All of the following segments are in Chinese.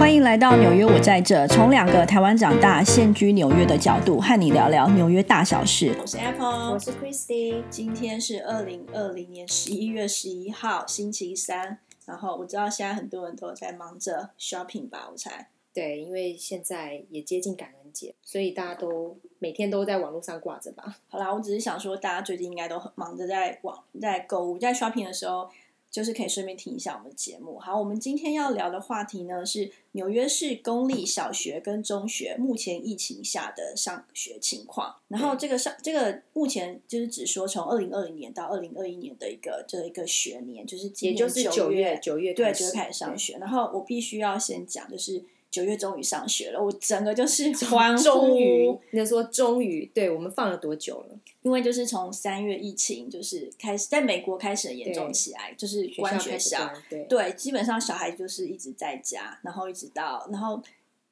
欢迎来到纽约，我在这。从两个台湾长大、现居纽约的角度，和你聊聊纽约大小事。我是 Apple，我是 Christy。今天是二零二零年十一月十一号，星期三。然后我知道现在很多人都在忙着 shopping 吧，我猜。对，因为现在也接近感恩节，所以大家都每天都在网络上挂着吧。好啦，我只是想说，大家最近应该都很忙着在网在购物，在 shopping 的时候。就是可以顺便听一下我们的节目。好，我们今天要聊的话题呢是纽约市公立小学跟中学目前疫情下的上学情况。然后这个上这个目前就是只说从二零二零年到二零二一年的一个这一个学年，就是也就是九月九月对，就是开始上学。然后我必须要先讲，就是。九月终于上学了，我整个就是欢呼。终于，你说终于，对我们放了多久了？因为就是从三月疫情就是开始在美国开始严重起来，就是关学校，对，基本上小孩就是一直在家，然后一直到然后。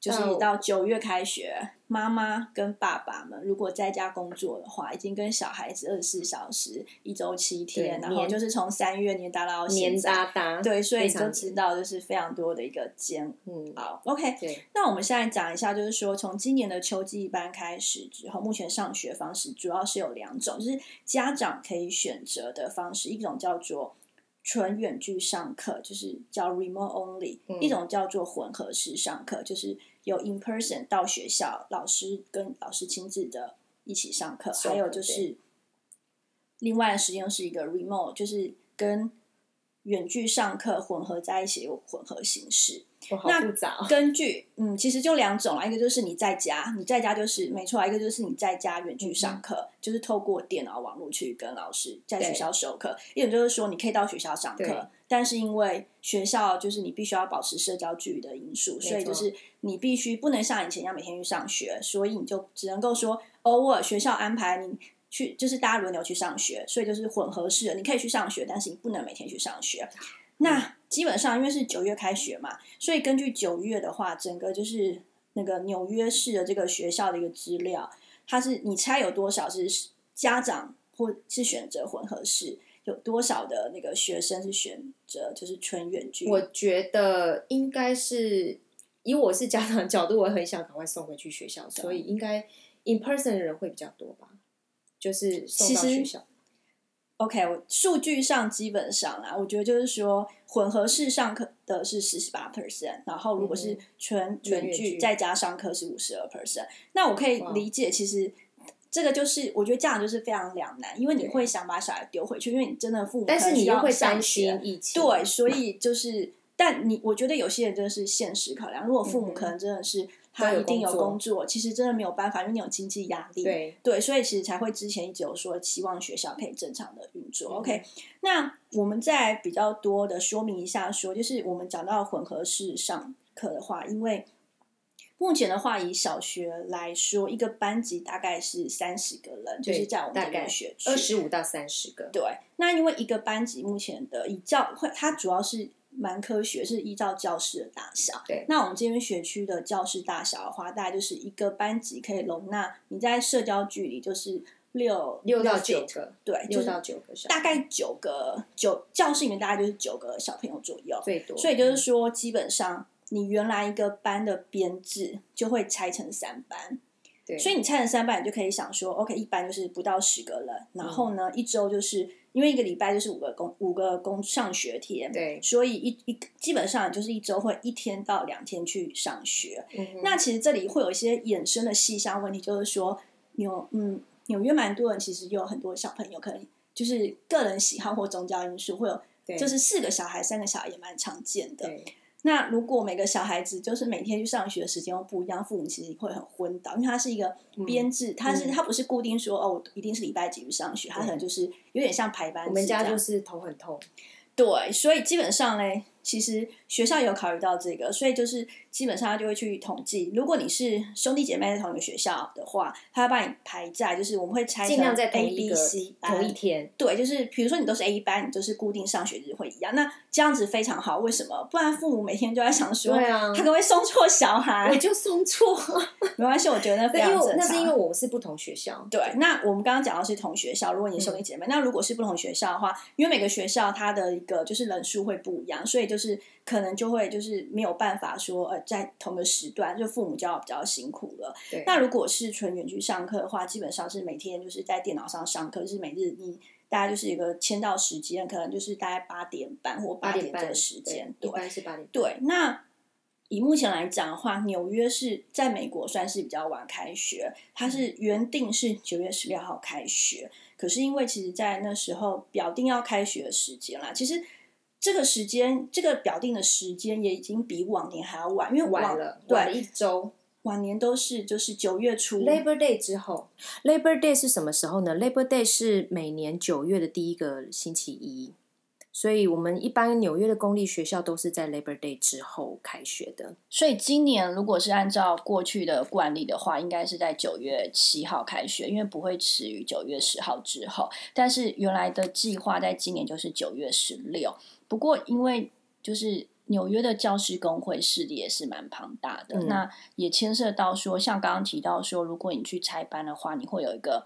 就是到九月开学，妈妈跟爸爸们如果在家工作的话，已经跟小孩子二十四小时，一周七天，然后就是从三月年达到年哒哒，对，所以你就知道就是非常多的一个煎熬。OK，那我们现在讲一下，就是说从今年的秋季班开始之后，目前上学方式主要是有两种，就是家长可以选择的方式，一种叫做纯远距上课，就是叫 remote only；一种叫做混合式上课，就是。有 in person 到学校，老师跟老师亲自的一起上课，还有就是另外的实验是一个 remote，就是跟远距上课混合在一起，有混合形式。那复杂。根据嗯，其实就两种啊，一个就是你在家，你在家就是没错；一个就是你在家远距上课，就是透过电脑网络去跟老师在学校授课。一种就是说你可以到学校上课，但是因为学校就是你必须要保持社交距离的因素，所以就是你必须不能像以前一样每天去上学，所以你就只能够说偶尔学校安排你去，就是大家轮流去上学，所以就是混合式的，你可以去上学，但是你不能每天去上学。那基本上因为是九月开学嘛，所以根据九月的话，整个就是那个纽约市的这个学校的一个资料，它是你猜有多少是家长或是选择混合式，有多少的那个学生是选择就是纯远距？我觉得应该是以我是家长的角度，我很想赶快送回去学校，所以应该 in person 的人会比较多吧，就是送到学校。OK，我数据上基本上啊，我觉得就是说混合式上课的是四十八 percent，然后如果是全全剧再加上课是五十二 percent。那我可以理解，其实这个就是我觉得家长就是非常两难，因为你会想把小孩丢回去，因为你真的父母，但是你又会担心疫情，对，所以就是，但你我觉得有些人真的是现实考量，如果父母可能真的是。他一定有工作，其实真的没有办法，因为你有经济压力。对对，所以其实才会之前一直有说希望学校可以正常的运作。OK，那我们再比较多的说明一下，说就是我们讲到混合式上课的话，因为目前的话以小学来说，一个班级大概是三十个人，就是在我们这个学区二十五到三十个。对，那因为一个班级目前的以教会，它主要是。蛮科学，是依照教室的大小。对，那我们这边学区的教室大小的话，大概就是一个班级可以容纳你在社交距离就是六六到九个，对，六到九个，大概九个九教室里面大概就是九个小朋友左右，最多。所以就是说，基本上你原来一个班的编制就会拆成三班，对，所以你拆成三班，你就可以想说，OK，一班就是不到十个人，然后呢，一周就是。因为一个礼拜就是五个工五个工上学天，对，所以一一基本上就是一周会一天到两天去上学。那其实这里会有一些衍生的细项问题，就是说纽嗯纽约蛮多人其实有很多小朋友，可能就是个人喜好或宗教因素会有，就是四个小孩三个小孩也蛮常见的。那如果每个小孩子就是每天去上学的时间又不一样，父母其实会很昏倒，因为他是一个编制，他是他不是固定说哦，一定是礼拜几去上学，他可能就是有点像排班。我们家就是头很痛，对，所以基本上嘞。其实学校有考虑到这个，所以就是基本上他就会去统计。如果你是兄弟姐妹在同一个学校的话，他要把你排在，就是我们会拆成 A、B、C 同一天。对，就是比如说你都是 A 班，你就是固定上学日会一样。那这样子非常好，为什么？不然父母每天就在想说，对啊，他可能会送错小孩，我就送错，没关系，我觉得非常正常。那是因为我们是不同学校。对，那我们刚刚讲到是同学校，如果你兄弟姐妹，那如果是不同学校的话，因为每个学校它的一个就是人数会不一样，所以就是。就是可能就会就是没有办法说呃在同个时段，就父母就要比较辛苦了。对，那如果是纯远距上课的话，基本上是每天就是在电脑上上课，就是每日你大概就是一个签到时间，可能就是大概八点半或八点的时间，对，一般是八点。对，那。以目前来讲的话，纽约是在美国算是比较晚开学，它是原定是九月十六号开学，可是因为其实，在那时候表定要开学的时间啦，其实这个时间这个表定的时间也已经比往年还要晚，因为晚了对一周，往年都是就是九月初 Labor Day 之后，Labor Day 是什么时候呢？Labor Day 是每年九月的第一个星期一。所以，我们一般纽约的公立学校都是在 Labor Day 之后开学的。所以，今年如果是按照过去的惯例的话，应该是在九月七号开学，因为不会迟于九月十号之后。但是，原来的计划在今年就是九月十六。不过，因为就是纽约的教师工会势力也是蛮庞大的，那也牵涉到说，像刚刚提到说，如果你去拆班的话，你会有一个。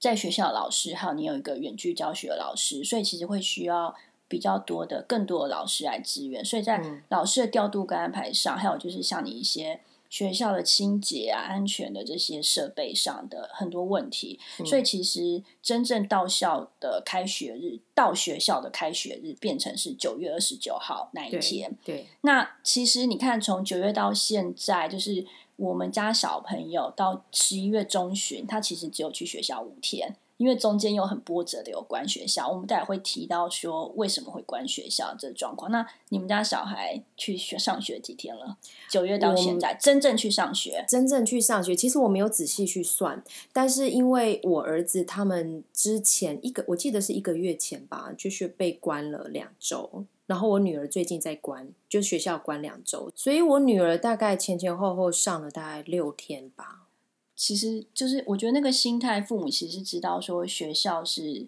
在学校的老师，还有你有一个远距教学的老师，所以其实会需要比较多的、更多的老师来支援。所以在老师的调度跟安排上，还有就是像你一些学校的清洁啊、安全的这些设备上的很多问题。所以其实真正到校的开学日，到学校的开学日变成是九月二十九号那一天。对，那其实你看，从九月到现在，就是。我们家小朋友到十一月中旬，他其实只有去学校五天，因为中间有很波折的有关学校。我们待会会提到说为什么会关学校这状况。那你们家小孩去学上学几天了？九月到现在真正去上学，真正去上学，其实我没有仔细去算，但是因为我儿子他们之前一个，我记得是一个月前吧，就是被关了两周。然后我女儿最近在关，就学校关两周，所以我女儿大概前前后后上了大概六天吧。其实就是我觉得那个心态，父母其实知道说学校是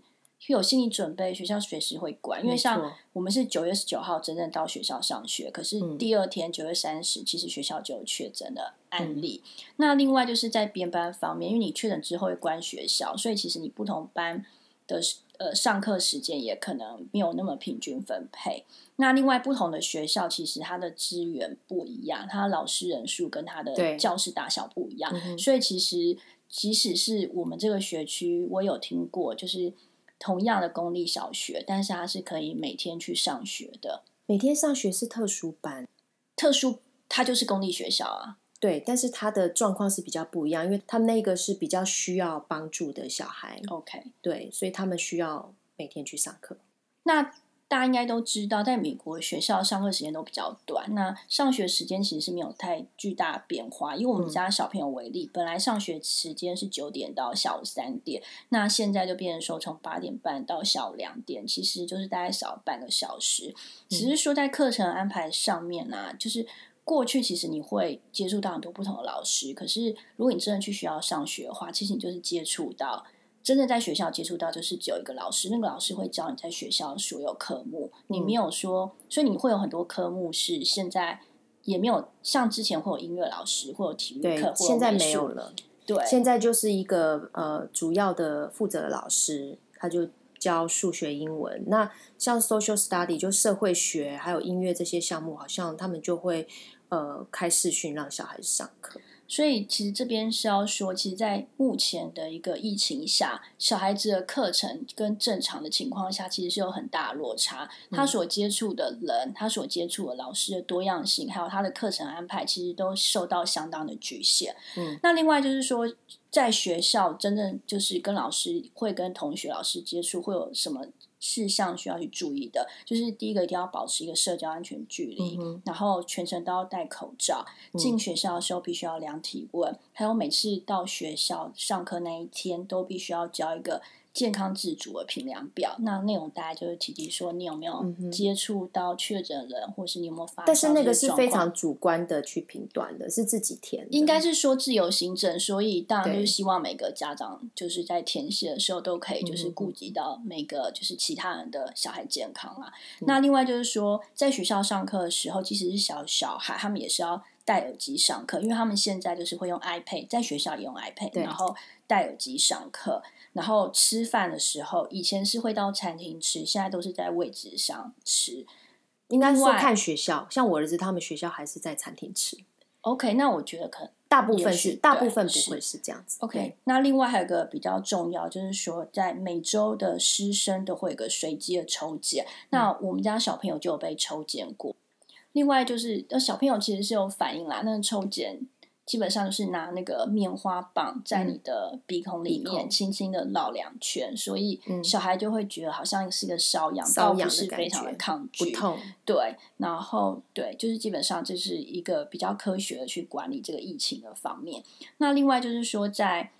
有心理准备，学校随时会关。因为像我们是九月十九号真正到学校上学，可是第二天九月三十，其实学校就有确诊的案例。那另外就是在编班方面，因为你确诊之后会关学校，所以其实你不同班的。呃，上课时间也可能没有那么平均分配。那另外，不同的学校其实它的资源不一样，它的老师人数跟它的教室大小不一样。所以，其实即使是我们这个学区，我有听过，就是同样的公立小学，但是它是可以每天去上学的。每天上学是特殊班，特殊它就是公立学校啊。对，但是他的状况是比较不一样，因为他那个是比较需要帮助的小孩。OK，对，所以他们需要每天去上课。那大家应该都知道，在美国学校上课时间都比较短，那上学时间其实是没有太巨大变化。以我们家小朋友为例，本来上学时间是九点到下午三点，那现在就变成说从八点半到下午两点，其实就是大概少半个小时。只是说在课程安排上面呢，就是。过去其实你会接触到很多不同的老师，可是如果你真的去学校上学的话，其实你就是接触到真的在学校接触到，就是只有一个老师，那个老师会教你在学校所有科目。你没有说，所以你会有很多科目是现在也没有像之前会有音乐老师，会有体育课，现在没有了。对，现在就是一个呃主要的负责的老师，他就教数学、英文。那像 social study 就社会学还有音乐这些项目，好像他们就会。呃，开视讯让小孩子上课，所以其实这边是要说，其实，在目前的一个疫情下，小孩子的课程跟正常的情况下，其实是有很大落差。他所接触的人，他所接触的老师的多样性，还有他的课程安排，其实都受到相当的局限。嗯，那另外就是说，在学校真正就是跟老师会跟同学、老师接触，会有什么？事项需要去注意的，就是第一个一定要保持一个社交安全距离，然后全程都要戴口罩。进学校的时候必须要量体温，还有每次到学校上课那一天都必须要交一个。健康自主的评量表，那内容大家就是提及说你有没有接触到确诊人，或是你有没有发？但是那个是非常主观的去评断的，是自己填。应该是说自由行政，所以当然就是希望每个家长就是在填写的时候都可以就是顾及到每个就是其他人的小孩健康啊。那另外就是说，在学校上课的时候，即使是小小孩，他们也是要戴耳机上课，因为他们现在就是会用 iPad，在学校也用 iPad，然后戴耳机上课。然后吃饭的时候，以前是会到餐厅吃，现在都是在位置上吃。应该说另外看学校，像我儿子他们学校还是在餐厅吃，OK，那我觉得可能大部分是大部分不会是这样子。OK，那另外还有一个比较重要，就是说在每周的师生都会有个随机的抽检。那我们家小朋友就有被抽检过。另外就是，呃，小朋友其实是有反应啦。那个抽检基本上就是拿那个棉花棒在你的鼻孔里面轻轻的绕两圈，所以嗯小孩就会觉得好像是个瘙痒，瘙倒不痒是非常的觉抗拒。不痛，对，然后对，就是基本上这是一个比较科学的去管理这个疫情的方面。那另外就是说，在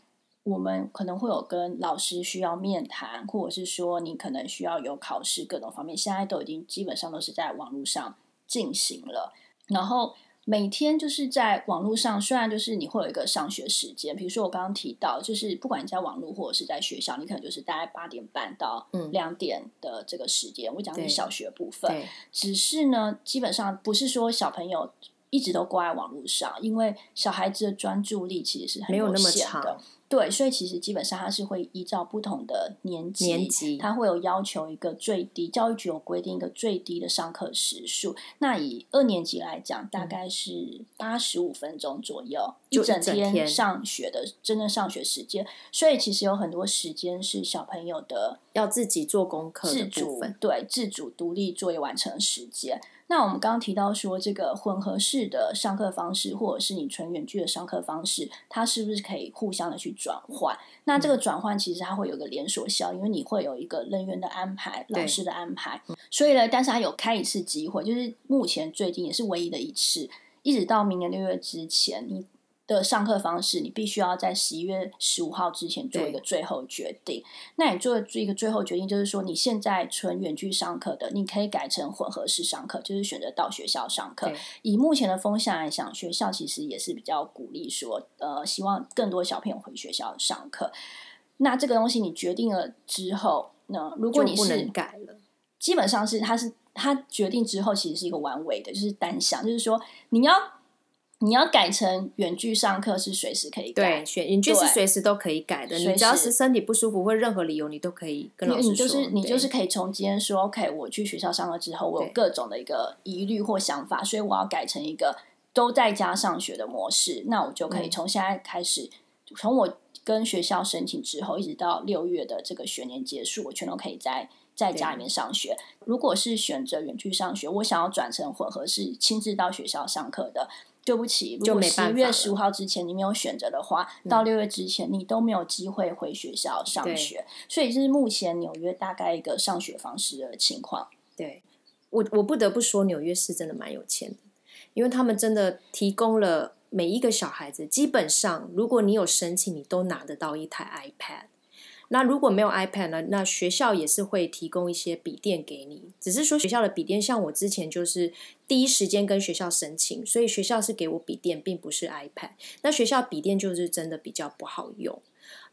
我们可能会有跟老师需要面谈，或者是说你可能需要有考试各种方面，现在都已经基本上都是在网络上进行了。然后每天就是在网络上，虽然就是你会有一个上学时间，比如说我刚刚提到，就是不管你在网络或者是在学校，你可能就是大概八点半到嗯两点的这个时间。我讲的是小学部分，对，只是呢，基本上不是说小朋友一直都挂在网络上，因为小孩子的专注力其实是很没有那么限的长。对，所以其实基本上它是会依照不同的年级，年级它会有要求一个最低，教育局有规定一个最低的上课时数。那以二年级来讲，大概是八十五分钟左右，嗯一整整天上学的真正上学时间。所以其实有很多时间是小朋友的要自己做功课自主分，对自主独立作业完成的时间。那我们刚刚提到说，这个混合式的上课方式，或者是你纯远距的上课方式，它是不是可以互相的去转换？那嗯这个转换其实它会有个连锁效应，因为你会有一个人员的安排、老师的安排，所以呢，但是它有开一次机会，就是目前最近也是唯一的一次，一直到明年六月之前，你的上课方式，你必须要在十一月十五号之前做一个最后决定。那你做一个最后决定，就是说你现在纯远距上课的，你可以改成混合式上课，就是选择到学校上课。以目前的风向来讲，学校其实也是比较鼓励说，呃，希望更多小朋友回学校上课。那这个东西你决定了之后，那如果你是能改了。基本上是他是他决定之后，其实是一个完尾的，就是单向，就是说你要你要改成远距上课是随时可以改远距是随时都可以改的，你只要是身体不舒服或任何理由，你都可以跟老师说你就是说你就是可以从今天说，OK，我去学校上课之后，我有各种的一个疑虑或想法，所以我要改成一个都在家上学的模式，那我就可以嗯从现在开始，从我跟学校申请之后，一直到六月的这个学年结束，我全都可以在在家里面上学。如果是选择远距上学，我想要转成混合式亲自到学校上课的。对不起，如果十月十五号之前你没有选择的话，到六月之前你都没有机会回学校上对学。所以这是目前纽约大概一个上学方式的情况。对我，我不得不说，纽约是真的蛮有钱的，因为他们真的提供了每一个小孩子，基本上如果你有申请，你都拿得到一台 iPad。那如果没有 iPad 呢？那学校也是会提供一些笔电给你，只是说学校的笔电，像我之前就是第一时间跟学校申请，所以学校是给我笔电，并不是 iPad。那学校笔电就是真的比较不好用。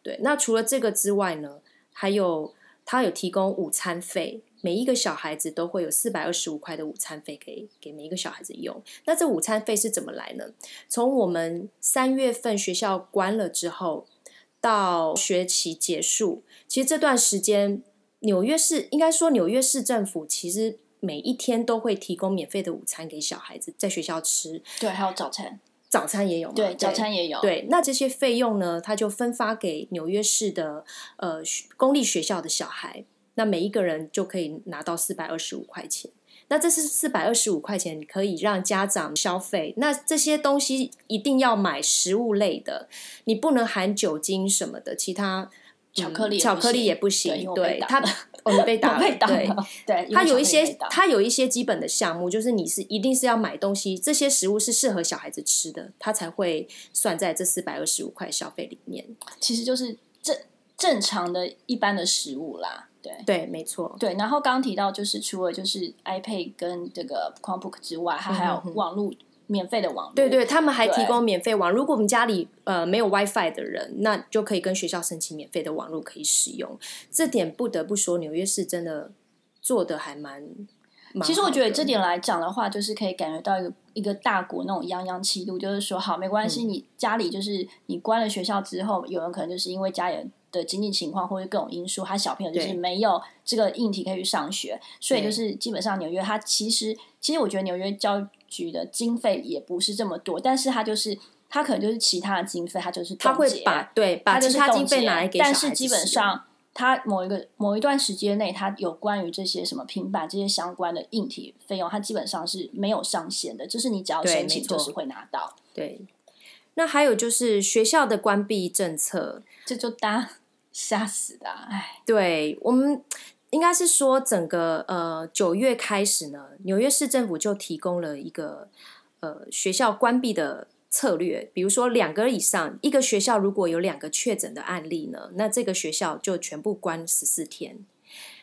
对，那除了这个之外呢，还有他有提供午餐费，每一个小孩子都会有四百二十五块的午餐费给给每一个小孩子用。那这午餐费是怎么来呢？从我们三月份学校关了之后，到学期结束，其实这段时间，纽约市应该说纽约市政府其实每一天都会提供免费的午餐给小孩子在学校吃，对，还有早餐，早餐也有嘛，对，早餐也有。，对，那这些费用呢，他就分发给纽约市的呃学公立学校的小孩，那每一个人就可以拿到四百二十五块钱。那这是四百二十五块钱，可以让家长消费。那这些东西一定要买食物类的，你不能含酒精什么的，其他。巧克力嗯巧克力也不行，对它打了哦，你被 打我了，被打对，了。对，它有一些它有一些基本的项目，就是你是一定是要买东西，这些食物是适合小孩子吃的，它才会算在这四百二十五块消费里面。其实就是正正常的一般的食物啦。对对，没错，对，然后刚刚提到就是除了就是 iPad 跟这个 Chromebook 之外，它还有嗯哼哼网络免费的网络。对对，他们还提供免费网。如果我们家里呃没有 WiFi 的人，那就可以跟学校申请免费的网络可以使用。这点不得不说，纽约市真的做的还蛮。蛮其实我觉得这点来讲的话，就是可以感觉到一个一个大国那种泱泱气度，就是说好没关嗯系，你家里就是你关了学校之后，有人可能就是因为家里人的经济情况或者各种因素，他小朋友就是没有这个硬体可以去上学，所以就是基本上纽约他其实其实我觉得纽约教育局的经费也不是这么多，但是他就是他可能就是其他的经费，他就是他会把对把其他经费拿来给但是基本上。他某一个某一段时间内，他有关于这些什么平板这些相关的硬体费用，他基本上是没有上限的，就是你只要申请就是会拿到，对。那还有就是学校的关闭政策，这就大家吓死的、啊，哎，对我们应该是说，整个呃九月开始呢，纽约市政府就提供了一个呃学校关闭的策略，比如说两个以上，一个学校如果有两个确诊的案例呢，那这个学校就全部关十四天。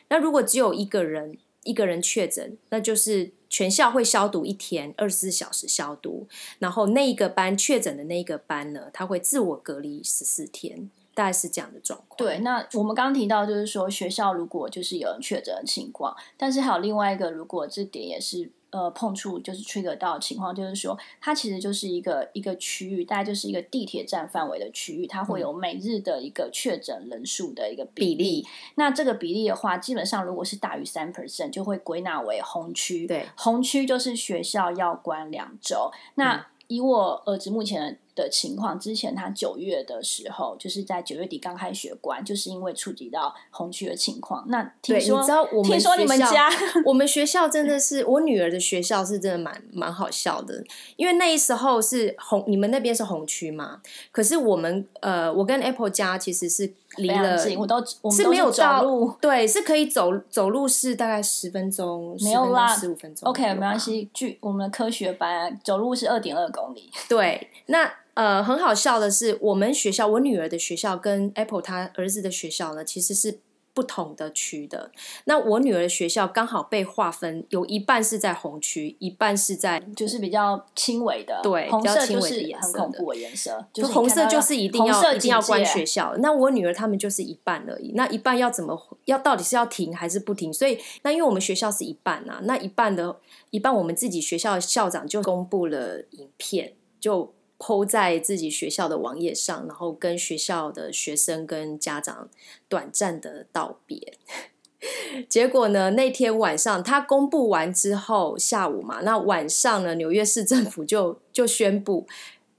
那如果只有一个人一个人确诊，那就是全校会消毒一天，二十四小时消毒，然后那一个班确诊的那一个班呢，他会自我隔离十四天，大概是这样的状况。对，那我们刚刚提到就是说，学校如果就是有人确诊的情况，但是还有另外一个，如果这点也是呃碰触就是 trigger 到的情况，就是说它其实就是一个一个区域，大概就是一个地铁站范围的区域，它会有每日的一个确诊人数的一个比比例。那这个比例的话，基本上如果是大于三 percent，就会归纳为红区。对，红区就是学校要关两周。那嗯以我儿子目前的情况，之前他九月的时候，就是在九月底刚开学关，就是因为触及到红区的情况。那听对，说你知道我们听说你们家？我们学校真的是我女儿的学校是真的蛮蛮好笑的，因为那时候是红，你们那边是红区嘛，可是我们呃，我跟 Apple 家其实是离了，近，我都我们是都没有走路。对，是可以走走路是大概十分钟，没有啦十五分钟 OK，没关。系。据我们的科学班，走路是二点二公里。对，那呃，很好笑的是，我们学校，我女儿的学校跟 Apple 她儿子的学校呢，其实是不同的区的。那我女儿的学校刚好被划分，有一半是在红区，一半是在就是比较轻微的，对比较红色就轻微的是颜色的很恐怖的颜色，就红色就是一定要一定要关学校。那我女儿他们就是一半而已，那一半要怎么要到底是要停还是不停？所以那因为我们学校是一半啊，那一半的一半我们自己学校的校长就公布了影片，就。抛在自己学校的网页上，然后跟学校的学生跟家长短暂的道别。结果呢，那天晚上他公布完之后，下午嘛，那晚上呢，纽约市政府就就宣布，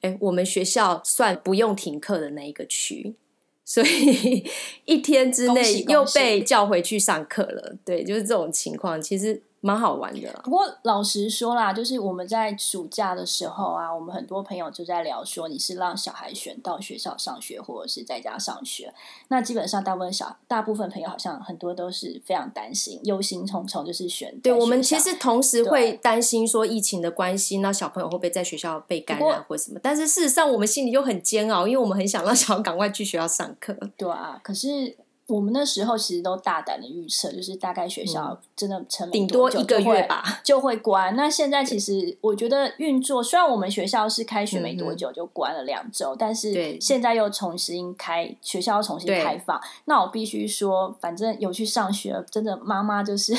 哎，我们学校算不用停课的那一个区，所以 一天之恭内又被叫回去上课了。对，就是这种情况，其实蛮好玩的啦。不过老实说啦，就是我们在暑假的时候啊，我们很多朋友就在聊说，你是让小孩选到学校上学，或者是在家上学。那基本上大部分小大部分朋友好像很多都是非常担心、忧心忡忡，就是选对我们其实同时会担心说疫情的关系，那小朋友会不会在学校被感染或什么？但是事实上，我们心里又很煎熬，因为我们很想让小孩赶快去学校上课。对啊，可是。我们那时候其实都大胆的预测，就是大概学校真的撑没顶多久一个月吧 就会关。那现在其实我觉得运作，虽然我们学校是开学没多久就关了两周，但是现在又重新开学校又重新开放。那我必须说，反正有去上学，真的妈妈就是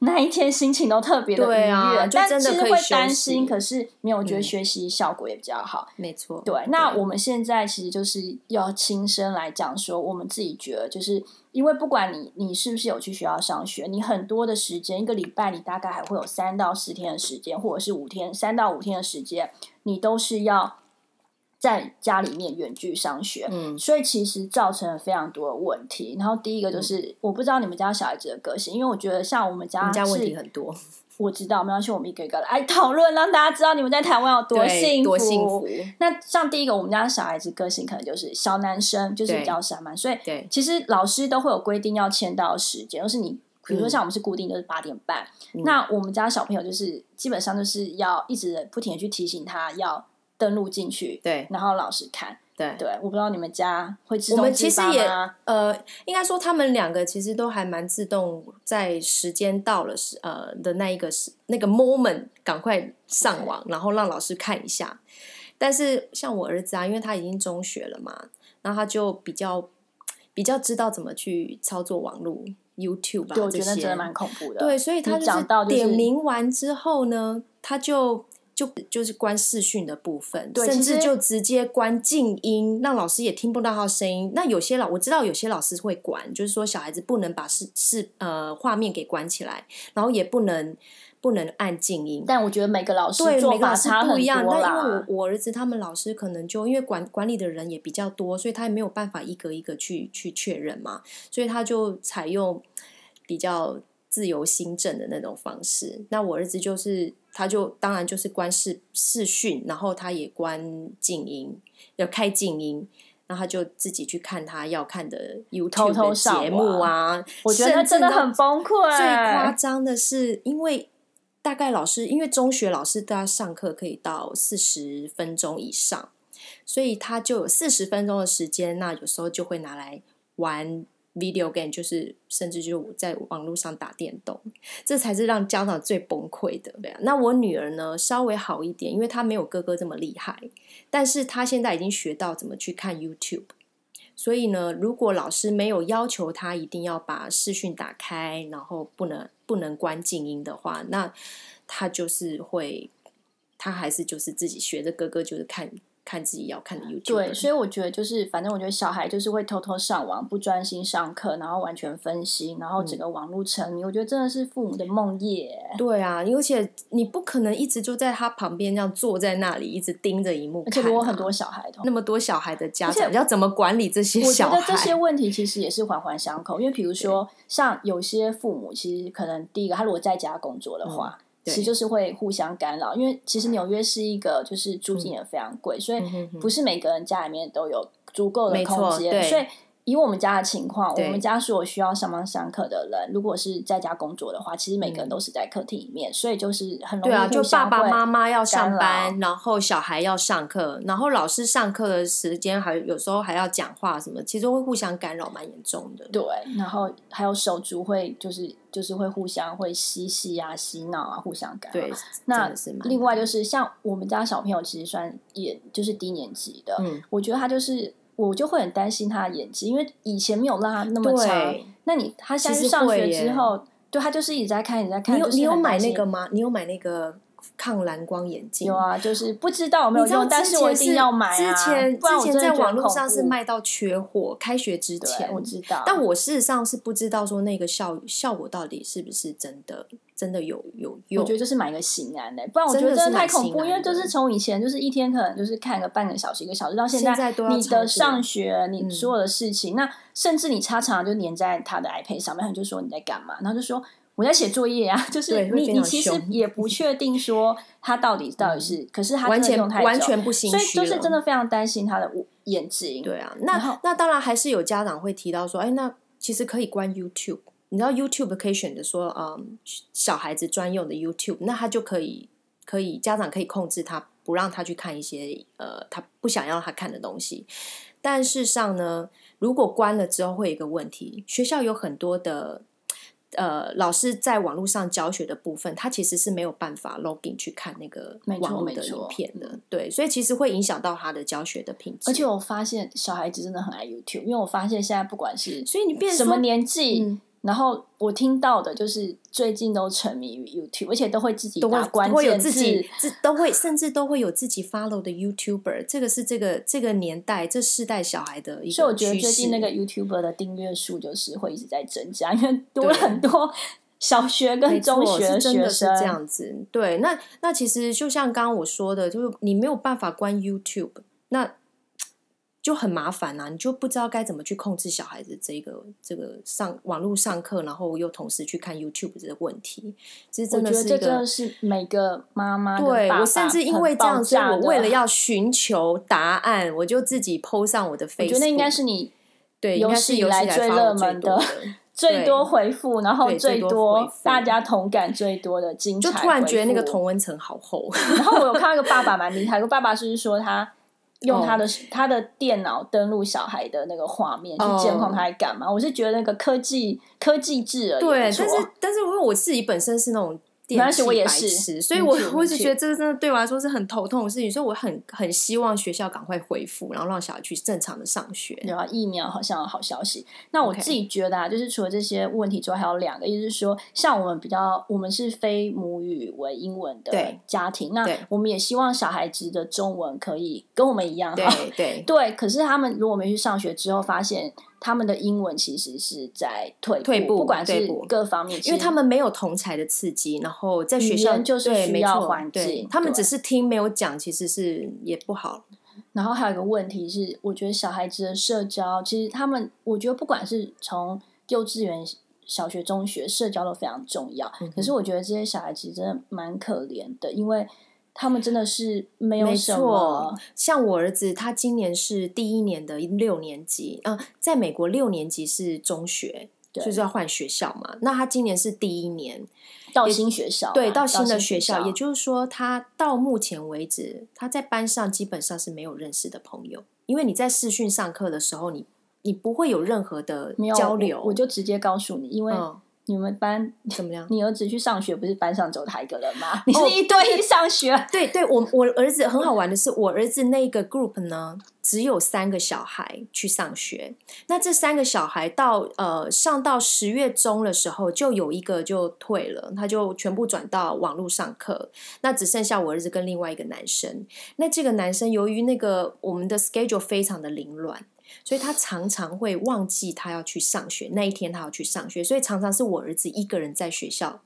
那一天心情都特别的愉悦，但真的其实会担心，可是没有我觉得嗯学习效果也比较好。没错，对，那我们现在其实就是要亲身来讲说，我们自己觉得，就是因为不管你你是不是有去学校上学，你很多的时间，一个礼拜你大概还会有三到四天的时间，或者是五天三到五天的时间，你都是要在家里面远距上学。嗯，所以其实造成了非常多的问题。然后第一个就是，我不知道你们家小孩子的个性，因为我觉得像我们家我们家问题很多，我知道，没关系，我们一个一个来讨论，让大家知道你们在台湾有多幸福。多幸福。那像第一个，我们家小孩子个性可能就是小男生，就是比较散漫，所以对，其实老师都会有规定要签到时间，就是你。比如说嗯像我们是固定就是八点半，那我们家小朋友就是基本上就是要一直不停的去提醒他要登录进去，对然后老师看。对。对，我不知道你们家会自我动自发们其实也呃，应该说他们两个其实都还蛮自动，在时间到了时呃的那一个时那个 moment，赶快上网然后让老师看一下。但是像我儿子啊，因为他已经中学了嘛，然后他就比较比较知道怎么去操作网络 YouTube 啊对，我这些觉得真的蛮恐怖的。对，所以他就是点名完之后呢，他就就就是关视讯的部分，对甚至就直接关静音，让老师也听不到他的声音。那有些老我知道有些老师会管，就是说小孩子不能把视视呃画面给关起来，然后也不能不能按静音。但我觉得每个老师对，做每个老师不一样。多但因为。我我儿子他们老师可能就因为管管理的人也比较多，所以他也没有办法一个一个去去确认嘛，所以他就采用比较自由新政的那种方式。那我儿子就是，他就当然就是关视视讯，然后他也关静音，要开静音。然后他就自己去看他要看的 YouTube 的节目啊，我觉得真的很崩溃。最夸张的是，因为大概老师，因为中学老师大家上课可以到四十分钟以上，所以他就有四十分钟的时间，那有时候就会拿来玩 video game，就是甚至就是在网络上打电动，这才是让家长最崩溃的。对啊，那我女儿呢稍微好一点，因为她没有哥哥这么厉害，但是她现在已经学到怎么去看 YouTube。所以呢，如果老师没有要求他一定要把视讯打开，然后不能不能关静音的话，那他就是会，他还是就是自己学着哥哥，就是看看自己要看的 YouTube。对，所以我觉得就是，反正我觉得小孩就是会偷偷上网，不专心上课，然后完全分心，然后整个网络沉迷。我觉得真的是父母的梦魇。对啊，而且你不可能一直就在他旁边这样坐在那里，一直盯着荧幕看、啊。而且如果很多小孩的那么多小孩的家长，要怎么管理这些我小孩？觉得这些问题其实也是环环相扣，因为比如说像有些父母，其实可能第一个他如果在家工作的话，其实就是会互相干扰，因为其实纽约是一个就是租金也非常贵，所以不是每个人家里面都有足够的空间，对。所以。以我们家的情况，我对们家所有需要上班上课的人，如果是在家工作的话，其实每个人嗯都是在客厅里面，所以就是很容易对啊，就爸爸妈妈要上班，然后小孩要上课，然后老师上课的时间还有时候还要讲话什么，其实会互相干扰，蛮严重的。对，然后还有手足会就是就是会互相会嬉戏啊、洗脑啊，互相干扰。对，那另外就是像我们家小朋友，其实算也就是低年级的，嗯，我觉得他就是我就会很担心他的演技，因为以前没有让他那么长。那你他现在上学之后，对他就是一直在看，一直在看。你有就是你有买那个吗？你有买那个抗蓝光眼镜？有。啊，就是不知道有没有用，但是我一定要买啊！之前之前在网络上是卖到缺货，开学之，前我知道。但我事实上是不知道说那个效效果到底是不是真的真的有有我觉。得就是买个心安的、不然我觉得真的太恐怖。因为就是从以前就是一天可能就是看个半个小时、一个小时，到现现在你的上学、你嗯所有的事情，那甚至你插常就粘在他的 iPad 上面，他就说你在干嘛，然后就说我在写作业啊，就是你你其实也不 确定说他到底到底是，可是他完全完全不心所以就是真的非常担心他的眼睛。对啊，那那当然还是有家长会提到说，哎，那其实可以关 YouTube。你知道 YouTube 可以选择说，嗯，小孩子专用的 YouTube，那他就可以可以家长可以控制他，不让他去看一些呃他不想要他看的东西。但事实上呢，如果关了之后会有一个问题，学校有很多的。呃，老师在网络上教学的部分，他其实是没有办法 login 去看那个网络的影片的，对，所以其实会影响到他的教学的品质。而且我发现小孩子真的很爱 YouTube，因为我发现现在不管是所以你变什么年纪，嗯然后我听到的就是最近都沉迷于 YouTube，而且都会自己都会打关都会有键字，自己自都会甚至都会有自己 follow 的 YouTuber，这个是这个这个年代这世代小孩的一个所以我觉得最近那个 YouTuber 的订阅数就是会一直在增加，因为多了很多小学跟中学是真的是这样子。对，那那其实就像刚刚我说的，就是你没有办法关 YouTube，那就很麻烦啊，你就不知道该怎么去控制小孩子这个这个上网络上课，然后又同时去看 YouTube 这个问题，其实真的是一个这真的是每个妈妈对我甚至因为这样，所以我为了要 寻求答案，我就自己 PO 上我的 Facebook。我觉得那应该是你对，有史以来最热门的，最多回复，然后最多大家同感最多的精彩就，突然觉得那个同温层好厚。然后我有看到一个爸爸 蛮厉害，有个爸爸是说他用他的、哦。他的电脑登录小孩的那个画面去监控他在干嘛。我是觉得那个科技科技智而对，也不错。但是但是因为我自己本身是那种没关系我也白是所以我我就觉得这个真的对我来说是很头痛的事情，所以我很很希望学校赶快恢复，然后让小孩去正常的上学。对啊，疫苗好像有好消息。那我自己觉得啊，就是除了这些问题之外，还有两个，也就是说，像我们比较，我们是非母语为英文的家庭，那我们也希望小孩子的中文可以跟我们一样对好。对对，可是他们如果没去上学之后，发现他们的英文其实是在退退步不管是各方面，因为他们没有同才的刺激，然后在学语校就是需要环境他们只是听没有讲，其实是也不好。然后还有一个问题是，我觉得小孩子的社交，其实他们，我觉得不管是从幼稚园、小学、中学，社交都非常重要。嗯可是我觉得这些小孩子真的蛮可怜的，因为他们真的是没有错么，像我儿子，他今年是第一年的六年级，嗯、在美国六年级是中学，就是要换学校嘛。那他今年是第一年，到新学校啊，对，到新新的学校，校，也就是说，他到目前为止，他在班上基本上是没有认识的朋友，因为你在视讯上课的时候，你你不会有任何的交流，我我就直接告诉你，因为嗯，你们班。怎么样？你儿子去上学，不是班上只有他一个人吗？你哦是一对一上学，对对，我我儿子很好玩的是，我儿子那个 group 呢，只有三个小孩去上学。那这三个小孩到呃上到十月中的时候，就有一个就退了，他就全部转到网络上课。那只剩下我儿子跟另外一个男生。那这个男生由于那个我们的 schedule 非常的凌乱。所以他常常会忘记他要去上学，那一天他要去上学，所以常常是我儿子一个人在学校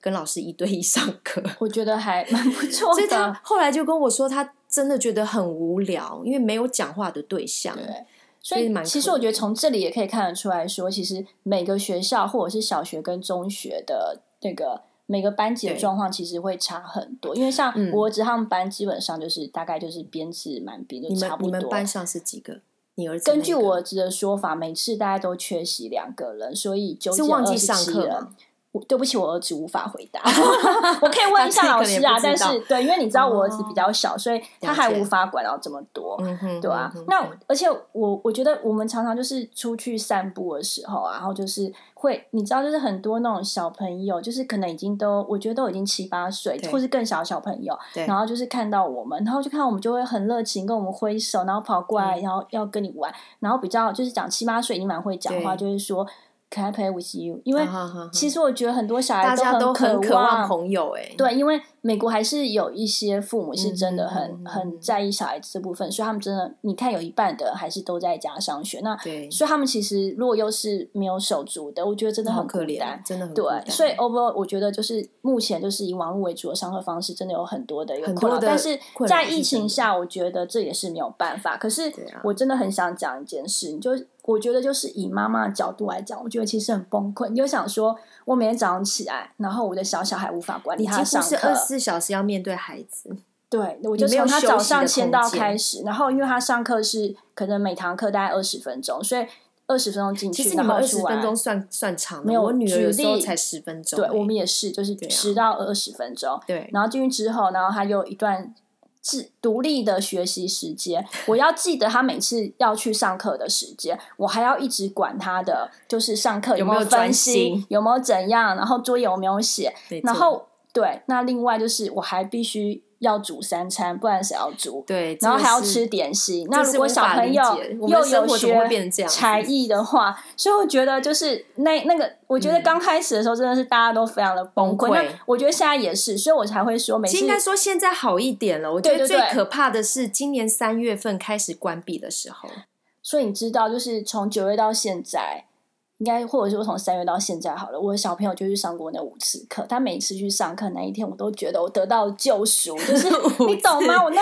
跟老师一对一上课。我觉得还蛮不错所以他。后来就跟我说，他真的觉得很无聊，因为没有讲话的对象。对，所以蛮其实我觉得从这里也可以看得出来说，其实每个学校或者是小学跟中学的那个每个班级的状况其实会差很多。因为像嗯我儿子他们班基本上就是大概就是编制满编，就差不多。你们班上是几个？你儿子那个根据我儿子的说法，每次大家都缺席两个人，所以九减是忘记27上课人吗？我对不起，我儿子无法回答。我可以问一下老师啊，但是对，因为你知道我儿子比较小，所以他还无法管到这么多。嗯，对啊那而且我我觉得我们常常就是出去散步的时候啊，然后就是会，你知道，就是很多那种小朋友，就是可能已经都，我觉得都已经七八岁，或是更小的小朋友，然后就是看到我们，然后就看到我们就会很热情跟我们挥手，然后跑过来，嗯然后要跟你玩，然后比较就是讲七八岁已经蛮会讲话，就是说 Can I play with you？因为其实我觉得很多小孩都很很渴望望朋友、哎，对，因为美国还是有一些父母是真的很、很在意小孩子这部分，所以他们真的，你看有一半的还是都在家上学。那对，所以他们其实如果又是没有手足的，我觉得真的很好可怜。，真的很对，所以 overall 我觉得就是目前就是以网络为主的上课方式，真的有很多的一个困扰。但是在疫情下，我觉得这也是没有办法。可是我真的很想讲一件事，你就我觉得就是以妈妈的角度来讲，我觉得其实很崩溃。你就想说，我每天早上起来，然后我的小小孩无法管理他上课，是二十四小时要面对孩子，对，我就从他早上签到开始，然后因为他上课是可能每堂课大概二十分钟，所以二十分钟进去，其实你们二十然后出来分钟算算长的，没有我女儿有时候才十分钟、对哎我们也是，就是十到二十分钟，对然后进去之后，然后他有一段自独立的学习时间，我要记得他每次要去上课的时间，我还要一直管他的，就是上课有没有分心，有没有怎样，然后作业有没有写，然后对，那另外就是我还必须要煮三餐，不然谁要煮？对，然后还要吃点心。那如果小朋友又有学变这样才艺的话，所以我觉得就是那那个，我觉得嗯刚开始的时候真的是大家都非常的崩溃。我觉得现在也是，所以我才会说每次应该说现在好一点了。我觉得最可怕的是今年三月份开始关闭的时候，所以你知道，就是从九月到现在，应该或者说从三月到现在好了，我的小朋友就去上过那五次课。他每次去上课那一天，我都觉得我得到了救赎，就是你懂吗？我那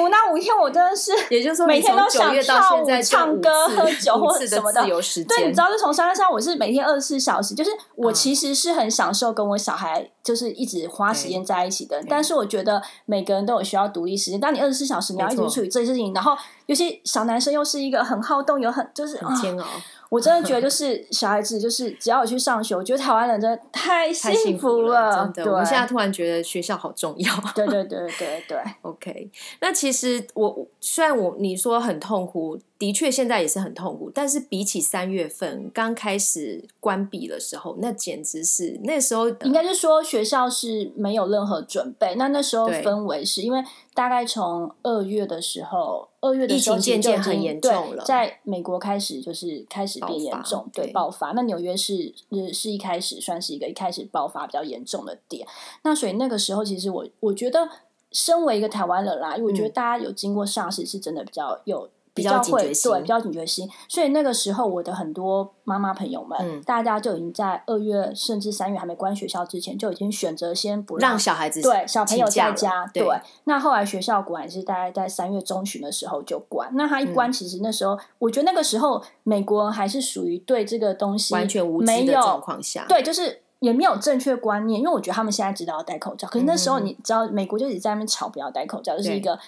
我那五天，我真的是 也就是说每天都想跳舞、唱歌、喝酒或者什么的自。由时对，你知。道，就从三月三，我是每天二十四小时，就是我嗯其实是很享受跟我小孩就是一直花时间在一起的。但是我觉得每个人都有需要独立时间。当你二十四小时你要一直处理这些事情，然后尤其小男生又是一个很好动、有很就是啊，很煎熬，我真的觉得就是小孩子就是只要我去上学，我觉得台湾人真的太太幸福了，真对，的。我们现在突然觉得学校好重要。对对对对对，OK，那其实我虽然我你说很痛苦，的确现在也是很痛苦，但是比起三月份刚开始关闭的时候，那简直是那时候应该是说学校是没有任何准备。那那时候对氛围是因为大概从二月的时候，二月的疫时候情渐渐很严重了在美国开始就是开始变严重，对对爆发。那纽约是是是一开始算是一个一开始爆发比较严重的点。那所以那个时候，其实我我觉得，身为一个台湾人啦，因为我觉得大家有经过 SARS 是真的比较有。嗯比较较会警觉心对比较警觉心，所以那个时候我的很多妈妈朋友们，嗯大家就已经在二月甚至三月还没关学校之前，就已经选择先不让小孩子对小朋友在家。对那后来学校果然是大概在三月中旬的时候就关。那他一嗯关，其实那时候、我觉得那个时候美国人还是属于对这个东西完全无知没的状有况下，对，就是也没有正确观念，因为我觉得他们现在知道要戴口罩，可是那时候你知道美国就一直在那边吵不要戴口罩，就是一个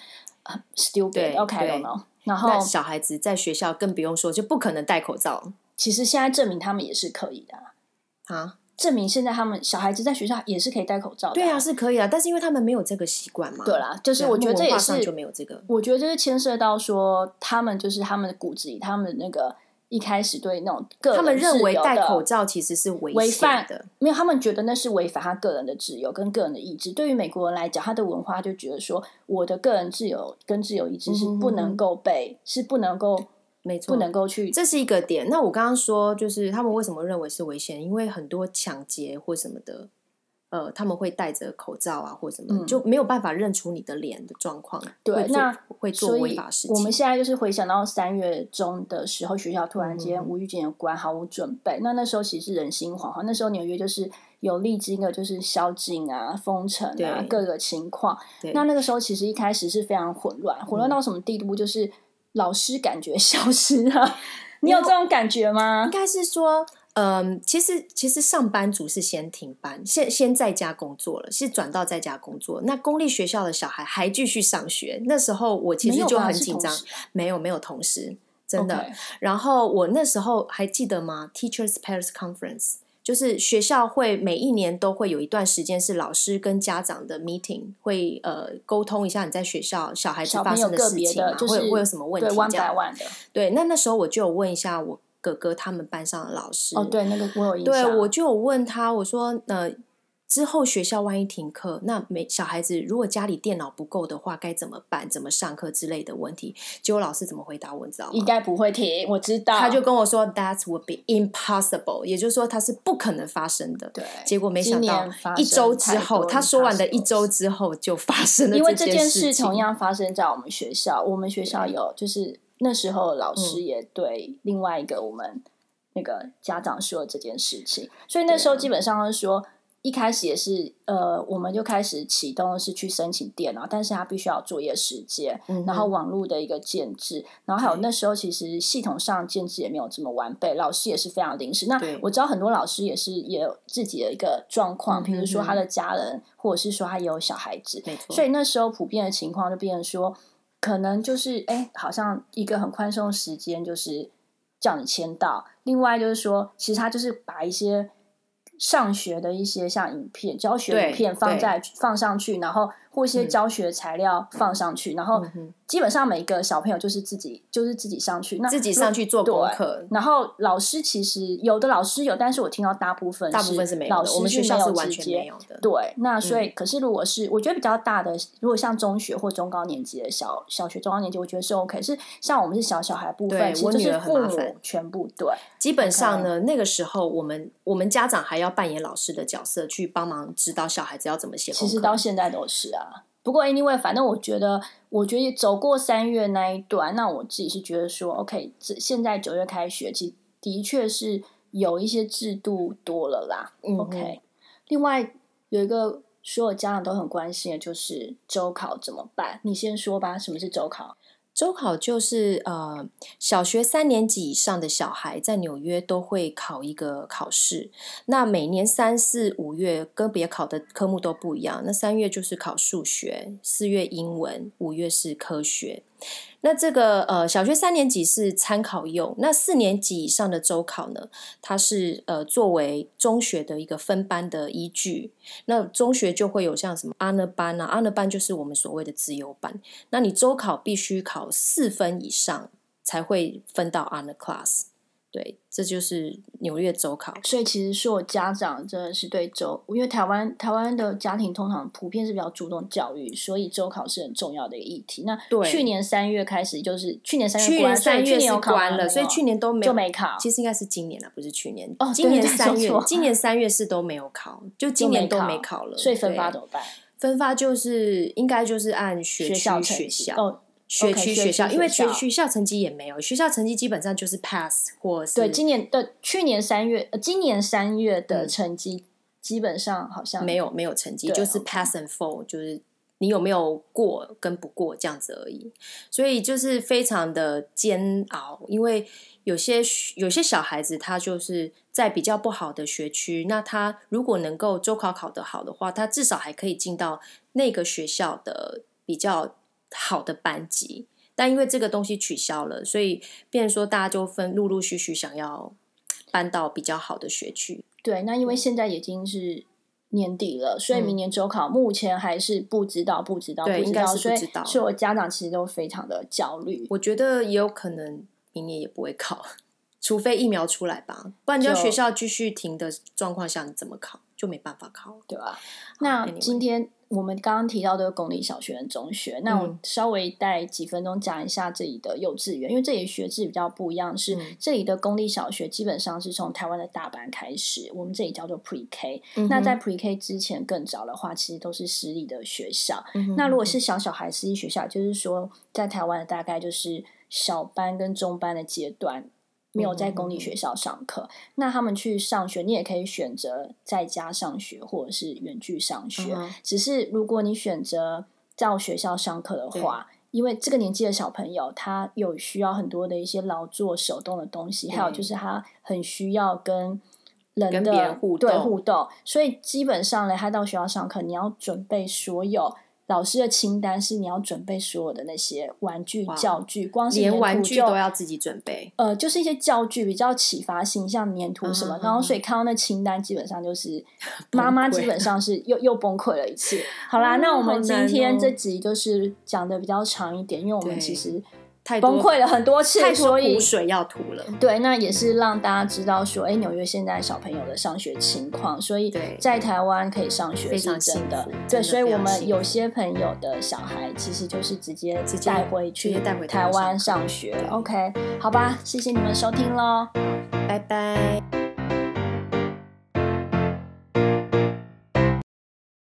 很 stupid。对 OK，I 对 don't know。然后那小孩子在学校更不用说，就不可能戴口罩其实现在证明他们也是可以的啊，啊。证明现在他们小孩子在学校也是可以戴口罩的、对啊，，是可以啊，但是因为他们没有这个习惯嘛。对啦，就是我觉得这也是就没有这个。我觉得这是牵涉到说，他们就是他们的骨子里，他们的那个一开始对那种个人他们认为戴口罩其实是危违险反的，没有，他们觉得那是违反他个人的自由跟个人的意志。对于美国人来讲，他的文化就觉得说，我的个人自由跟自由意志是不能够被，是不能够没错，不能够去这是一个点。那我刚刚说，就是他们为什么认为是危险？因为很多抢劫或什么的，呃，他们会戴着口罩啊，或什么，嗯就没有办法认出你的脸的状况。对那会做违法事情。我们现在就是回想到三月中的时候，学校突然嗯间无预警的关，毫无准备。那那时候其实人心惶惶，那时候纽约就是有历经的就是宵禁啊、封城啊各个情况。那那个时候其实一开始是非常混乱，混乱到什么地步？就是老师感觉消失了。你有这种感觉吗应？该是说，嗯，其实其实上班族是先停班，先先在家工作了，是转到在家工作。那公立学校的小孩还继续上学，那时候我其实就很紧张没有没有同时，真的。然后我那时候还记得吗？Teachers Parents Conference。就是学校会每一年都会有一段时间是老师跟家长的 meeting，会呃沟通一下你在学校小孩子小发生的事情嘛，别的，就是会有会有什么问题这样。对，那那时候我就有问一下我哥哥他们班上的老师，哦，对，那个我有印对。我就有问他，我说呃，之后学校万一停课，那没小孩子如果家里电脑不够的话，该怎么办？怎么上课之类的问题，结果老师怎么回答我，你知道吗？应该不会停，我知道。他就跟我说，That would be impossible，也就是说它是不可能发生的。对，结果没想到一周之后，他说完的一周之后就发生了因为这件件事情同样发生在我们学校，我们学校有就是那时候老师嗯也对另外一个我们那个家长说了这件事情，所以那时候基本上是说。一开始也是，呃，我们就开始启动是去申请电脑，但是它必须要作业时间，嗯然后网络的一个建制，然后还有那时候其实系统上建制也没有这么完备，老师也是非常临时。那我知道很多老师也是也有自己的一个状况，嗯比如说他的家人，或者是说他也有小孩子，所以那时候普遍的情况就变成说，可能就是哎，好像一个很宽松的时间，就是叫你签到。另外就是说，其实他就是把一些上学的一些像影片、教学对影片放在放上去，然后或一些嗯教学材料放上去，然后基本上每个小朋友就是自己就是自己上去，那自己上去做功课，然后老师其实有的老师有，但是我听到大部分大部分是没有。老师我们学校是完全没有的。对，那所以、嗯可是如果是我觉得比较大的，如果像中学或中高年级的小小学、中高年级，我觉得是 OK。是像我们是小小孩部分，其实我就是父母很麻烦全部对基本上呢那个时候我们我们家长还要扮演老师的角色，去帮忙指导小孩子要怎么写功课。其实到现在都是啊。不过 anyway，反正我觉得，我觉得走过三月那一段，那我自己是觉得说，OK，这现在九月开学，其实的确是有一些制度多了啦。嗯 OK，另外有一个所有家长都很关心的就是周考怎么办？你先说吧，什么是周考？周考就是呃，小学三年级以上的小孩在纽约都会考一个考试。那每年三四五月个别考的科目都不一样。那三月就是考数学，四月英文，五月是科学。那这个呃，小学三年级是参考用，那四年级以上的周考呢，它是呃作为中学的一个分班的依据。那中学就会有像什么阿勒班啊阿勒班就是我们所谓的自由班。那你周考必须考四分以上才会分到阿勒 class。对，这就是纽约周考。所以其实说我家长真的是对周，因为台湾台湾的家庭通常普遍是比较注重教育，所以周考是很重要的一个议题。那去年三月开始，就是去年三月，去年三月是关了，所以去年都没就没考。其实应该是今年了，不是去年。哦，今年三月，今年三月是都没有考，就今年都没考了。所以分发怎么办？分发就是应该就是按学校学校。学区学校，因为学学校成绩也没有，学校成绩基本上就是 pass 或是对今年的去年三月，呃，今年三月的成绩基本上好像没有没有成绩，就是 pass and fail，就是你有没有过跟不过这样子而已，所以就是非常的煎熬，因为有些有些小孩子他就是在比较不好的学区，那他如果能够周考考得好的话，他至少还可以进到那个学校的比较。好的班级，但因为这个东西取消了，所以变说大家就分陆陆续续想要搬到比较好的学区。对，那因为现在已经是年底了，所以明年周考目前还是不知道，不知道，不知道，所以所以我家长其实都非常的焦虑。我觉得也有可能明年也不会考，除非疫苗出来吧，不然就学校继续停的状况下，你怎么考就没办法考，对吧？那今天。我们刚刚提到的公立小学跟中学，那我稍微带几分钟讲一下这里的幼稚园，因为这里学制比较不一样，是这里的公立小学基本上是从台湾的大班开始，我们这里叫做 Pre K。那在 Pre K 之前更早的话，其实都是私立的学校。那如果是小小孩私立学校，就是说在台湾大概就是小班跟中班的阶段。没有在公立学校上课，那他们去上学，你也可以选择在家上学或者是远距上学。只是如果你选择到学校上课的话，因为这个年纪的小朋友，他有需要很多的一些劳作、手动的东西，还有就是他很需要跟人的对互动，所以基本上呢，他到学校上课，你要准备所有。老师的清单是你要准备所有的那些玩具、教具，光是连玩具都要自己准备。呃，就是一些教具比较启发性，像粘土什么，然后所以看到那清单，基本上就是 妈妈基本上是 又又崩溃了一次。好啦，那我们今天这集就是讲的比较长一点，因为我们其实。崩溃了很多次，所以水要吐了。对，那也是让大家知道说，哎，纽约现在小朋友的上学情况，所以在台湾可以上学是真的。对，所以我们有些朋友的小孩其实就是直接带回去带回台湾上学。OK，好吧，谢谢你们收听喽，拜拜。